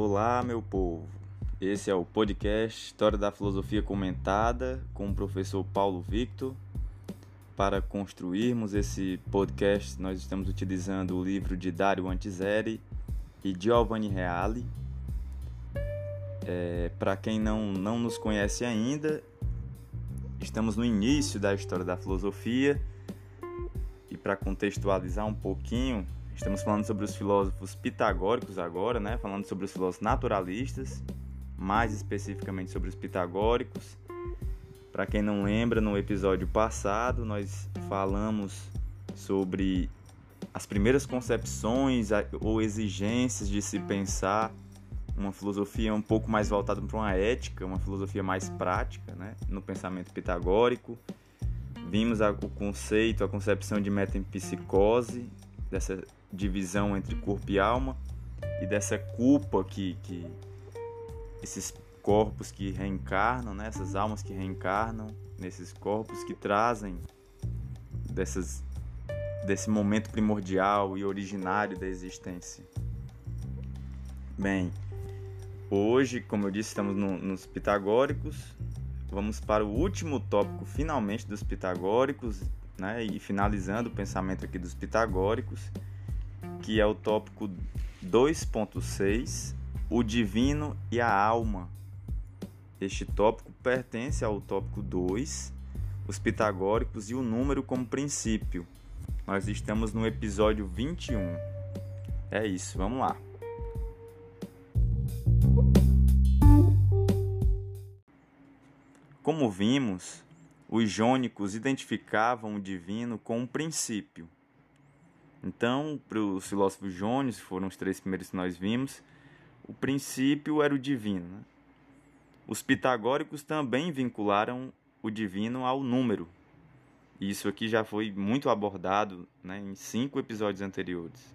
Olá, meu povo. Esse é o podcast História da Filosofia Comentada com o professor Paulo Victor. Para construirmos esse podcast, nós estamos utilizando o livro de Dario Antiseri e Giovanni Reale. É, Para quem não, não nos conhece ainda, estamos no início da história da filosofia e para contextualizar um pouquinho, estamos falando sobre os filósofos pitagóricos agora, né? Falando sobre os filósofos naturalistas, mais especificamente sobre os pitagóricos. Para quem não lembra, no episódio passado nós falamos sobre as primeiras concepções ou exigências de se pensar uma filosofia um pouco mais voltada para uma ética, uma filosofia mais prática, né? no pensamento pitagórico. Vimos o conceito, a concepção de metempsicose, dessa divisão entre corpo e alma, e dessa culpa que, que esses corpos que reencarnam, né? essas almas que reencarnam nesses corpos que trazem dessas, desse momento primordial e originário da existência. Bem, Hoje, como eu disse, estamos no, nos pitagóricos. Vamos para o último tópico, finalmente, dos pitagóricos, né? E finalizando o pensamento aqui dos pitagóricos, que é o tópico 2.6, o divino e a alma. Este tópico pertence ao tópico 2, os pitagóricos e o número como princípio. Nós estamos no episódio 21. É isso, vamos lá. Como vimos, os jônicos identificavam o divino com um princípio. Então, para os filósofos jônicos, foram os três primeiros que nós vimos, o princípio era o divino. Né? Os pitagóricos também vincularam o divino ao número. Isso aqui já foi muito abordado né, em cinco episódios anteriores.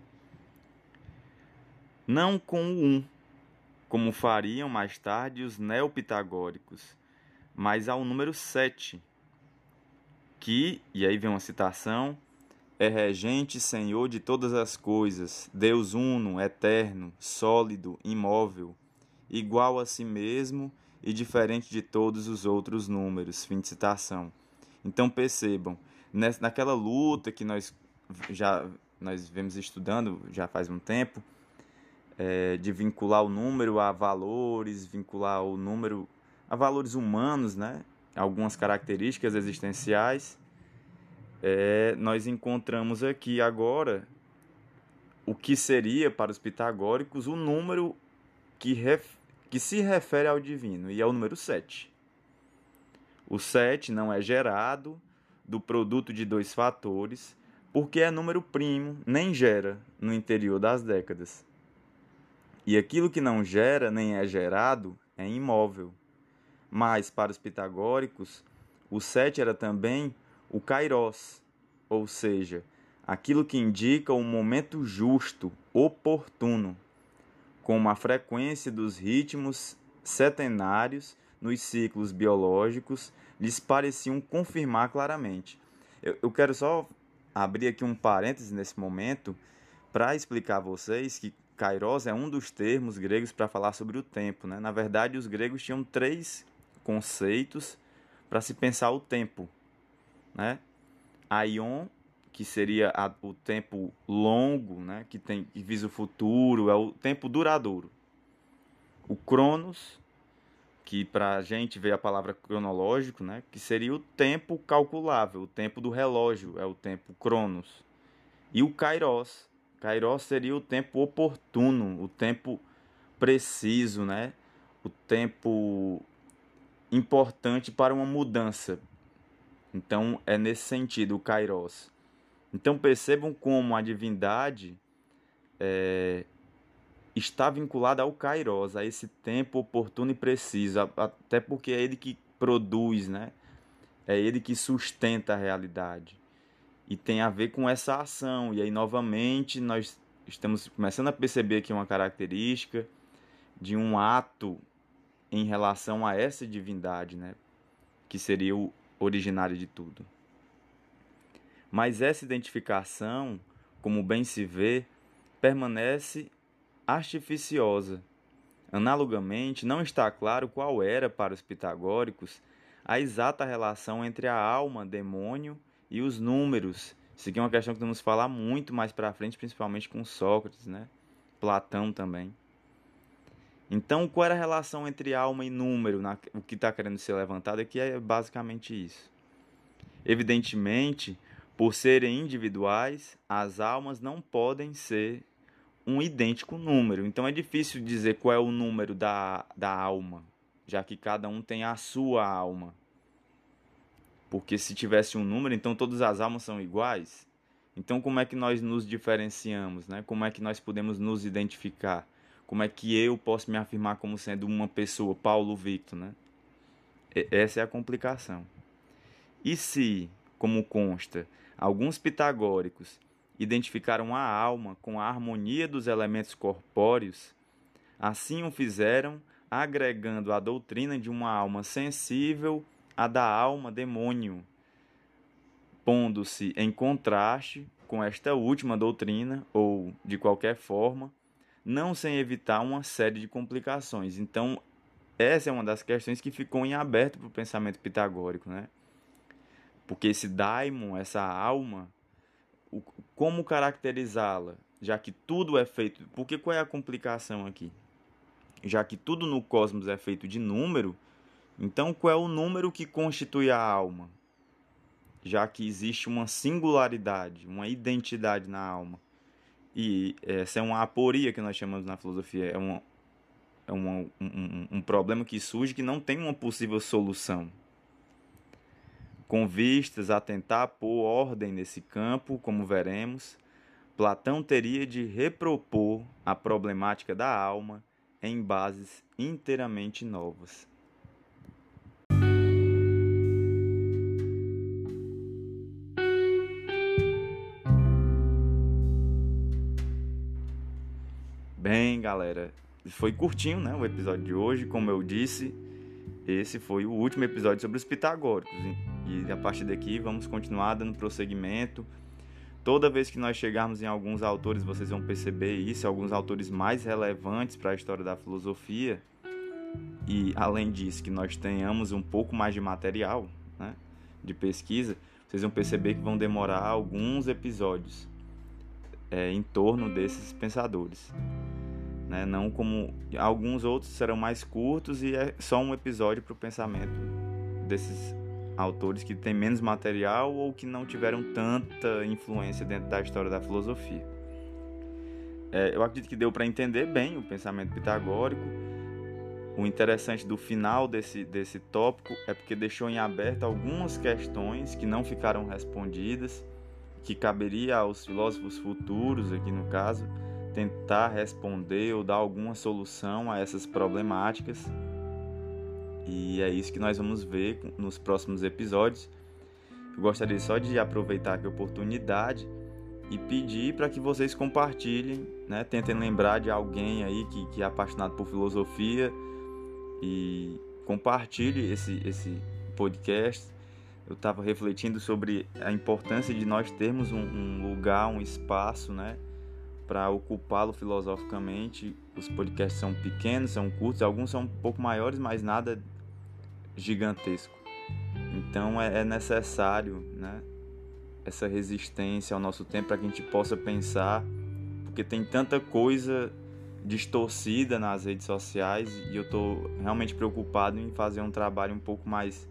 Não com o um, como fariam mais tarde os neopitagóricos, mas ao número 7, que, e aí vem uma citação, é regente senhor de todas as coisas, Deus uno, eterno, sólido, imóvel, igual a si mesmo e diferente de todos os outros números. Fim de citação. Então percebam, naquela luta que nós já nós vemos estudando já faz um tempo, é, de vincular o número a valores, vincular o número a valores humanos, né? algumas características existenciais, é, nós encontramos aqui agora o que seria para os pitagóricos o número que, ref, que se refere ao divino, e é o número 7. O 7 não é gerado do produto de dois fatores, porque é número primo, nem gera no interior das décadas. E aquilo que não gera nem é gerado é imóvel. Mas para os pitagóricos, o 7 era também o kairos, ou seja, aquilo que indica o momento justo, oportuno, como a frequência dos ritmos setenários nos ciclos biológicos lhes pareciam confirmar claramente. Eu, eu quero só abrir aqui um parêntese nesse momento para explicar a vocês que Kairos é um dos termos gregos para falar sobre o tempo. Né? Na verdade, os gregos tinham três conceitos para se pensar o tempo, né? Aion, que seria a, o tempo longo, né? Que tem que visa o futuro, é o tempo duradouro. O Cronos, que para a gente vê a palavra cronológico, né? Que seria o tempo calculável, o tempo do relógio, é o tempo Cronos. E o Kairos, Kairos seria o tempo oportuno, o tempo preciso, né? O tempo importante para uma mudança. Então é nesse sentido o Kairos. Então percebam como a divindade é, está vinculada ao Kairos, a esse tempo oportuno e preciso, até porque é ele que produz, né? É ele que sustenta a realidade. E tem a ver com essa ação. E aí, novamente, nós estamos começando a perceber aqui uma característica de um ato em relação a essa divindade, né? que seria o originário de tudo. Mas essa identificação, como bem se vê, permanece artificiosa, Analogamente, não está claro qual era para os pitagóricos a exata relação entre a alma, demônio e os números. Isso aqui é uma questão que vamos falar muito mais para frente, principalmente com Sócrates, né? Platão também. Então, qual era a relação entre alma e número? Na, o que está querendo ser levantado aqui é basicamente isso. Evidentemente, por serem individuais, as almas não podem ser um idêntico número. Então é difícil dizer qual é o número da, da alma, já que cada um tem a sua alma. Porque se tivesse um número, então todas as almas são iguais. Então como é que nós nos diferenciamos, né? Como é que nós podemos nos identificar? Como é que eu posso me afirmar como sendo uma pessoa, Paulo Victor, né? Essa é a complicação. E se, como consta, alguns pitagóricos identificaram a alma com a harmonia dos elementos corpóreos, assim o fizeram, agregando a doutrina de uma alma sensível à da alma demônio, pondo-se em contraste com esta última doutrina, ou, de qualquer forma, não sem evitar uma série de complicações. Então, essa é uma das questões que ficou em aberto para o pensamento pitagórico, né? Porque esse daimon, essa alma, como caracterizá-la? Já que tudo é feito. Porque qual é a complicação aqui? Já que tudo no cosmos é feito de número, então qual é o número que constitui a alma? Já que existe uma singularidade, uma identidade na alma. E essa é uma aporia que nós chamamos na filosofia, é, uma, é uma, um, um, um problema que surge que não tem uma possível solução. Com vistas a tentar pôr ordem nesse campo, como veremos, Platão teria de repropor a problemática da alma em bases inteiramente novas. Galera, foi curtinho, né, o episódio de hoje, como eu disse, esse foi o último episódio sobre os pitagóricos. E a partir daqui vamos continuar dando prosseguimento. Toda vez que nós chegarmos em alguns autores, vocês vão perceber isso, alguns autores mais relevantes para a história da filosofia. E além disso, que nós tenhamos um pouco mais de material né, de pesquisa, vocês vão perceber que vão demorar alguns episódios é, em torno desses pensadores né? Não como alguns outros serão mais curtos e é só um episódio para o pensamento desses autores que têm menos material ou que não tiveram tanta influência dentro da história da filosofia. É, eu acredito que deu para entender bem o pensamento pitagórico. O interessante do final desse, desse tópico é porque deixou em aberto algumas questões que não ficaram respondidas, que caberia aos filósofos futuros, aqui no caso, tentar responder ou dar alguma solução a essas problemáticas. E é isso que nós vamos ver nos próximos episódios. Eu gostaria só de aproveitar a oportunidade e pedir para que vocês compartilhem, né? tentem lembrar de alguém aí que, que é apaixonado por filosofia e compartilhe esse, esse podcast. Eu estava refletindo sobre a importância de nós termos um, um lugar, um espaço, né? Para ocupá-lo filosoficamente. Os podcasts são pequenos, são curtos, alguns são um pouco maiores, mas nada gigantesco. Então é, é necessário, né, essa resistência ao nosso tempo para que a gente possa pensar, porque tem tanta coisa distorcida nas redes sociais e eu estou realmente preocupado em fazer um trabalho um pouco mais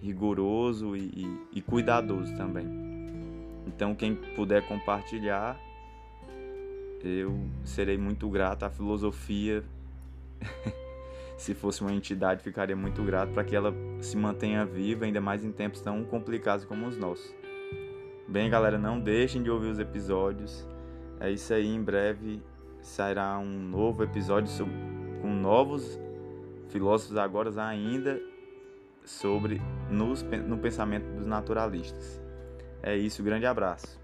rigoroso e, e, e cuidadoso também. Então quem puder compartilhar eu serei muito grato à filosofia. se fosse uma entidade, ficaria muito grato para que ela se mantenha viva, ainda mais em tempos tão complicados como os nossos. Bem, galera, não deixem de ouvir os episódios. É isso aí, em breve sairá um novo episódio sobre, com novos filósofos agora ainda sobre nos, no pensamento dos naturalistas. É isso, grande abraço.